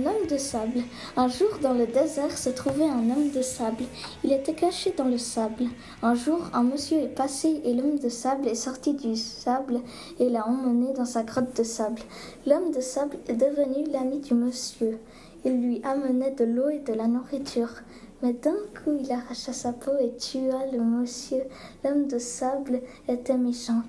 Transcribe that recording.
homme de sable. Un jour, dans le désert, se trouvait un homme de sable. Il était caché dans le sable. Un jour, un monsieur est passé et l'homme de sable est sorti du sable et l'a emmené dans sa grotte de sable. L'homme de sable est devenu l'ami du monsieur. Il lui amenait de l'eau et de la nourriture. Mais d'un coup, il arracha sa peau et tua le monsieur. L'homme de sable était méchant.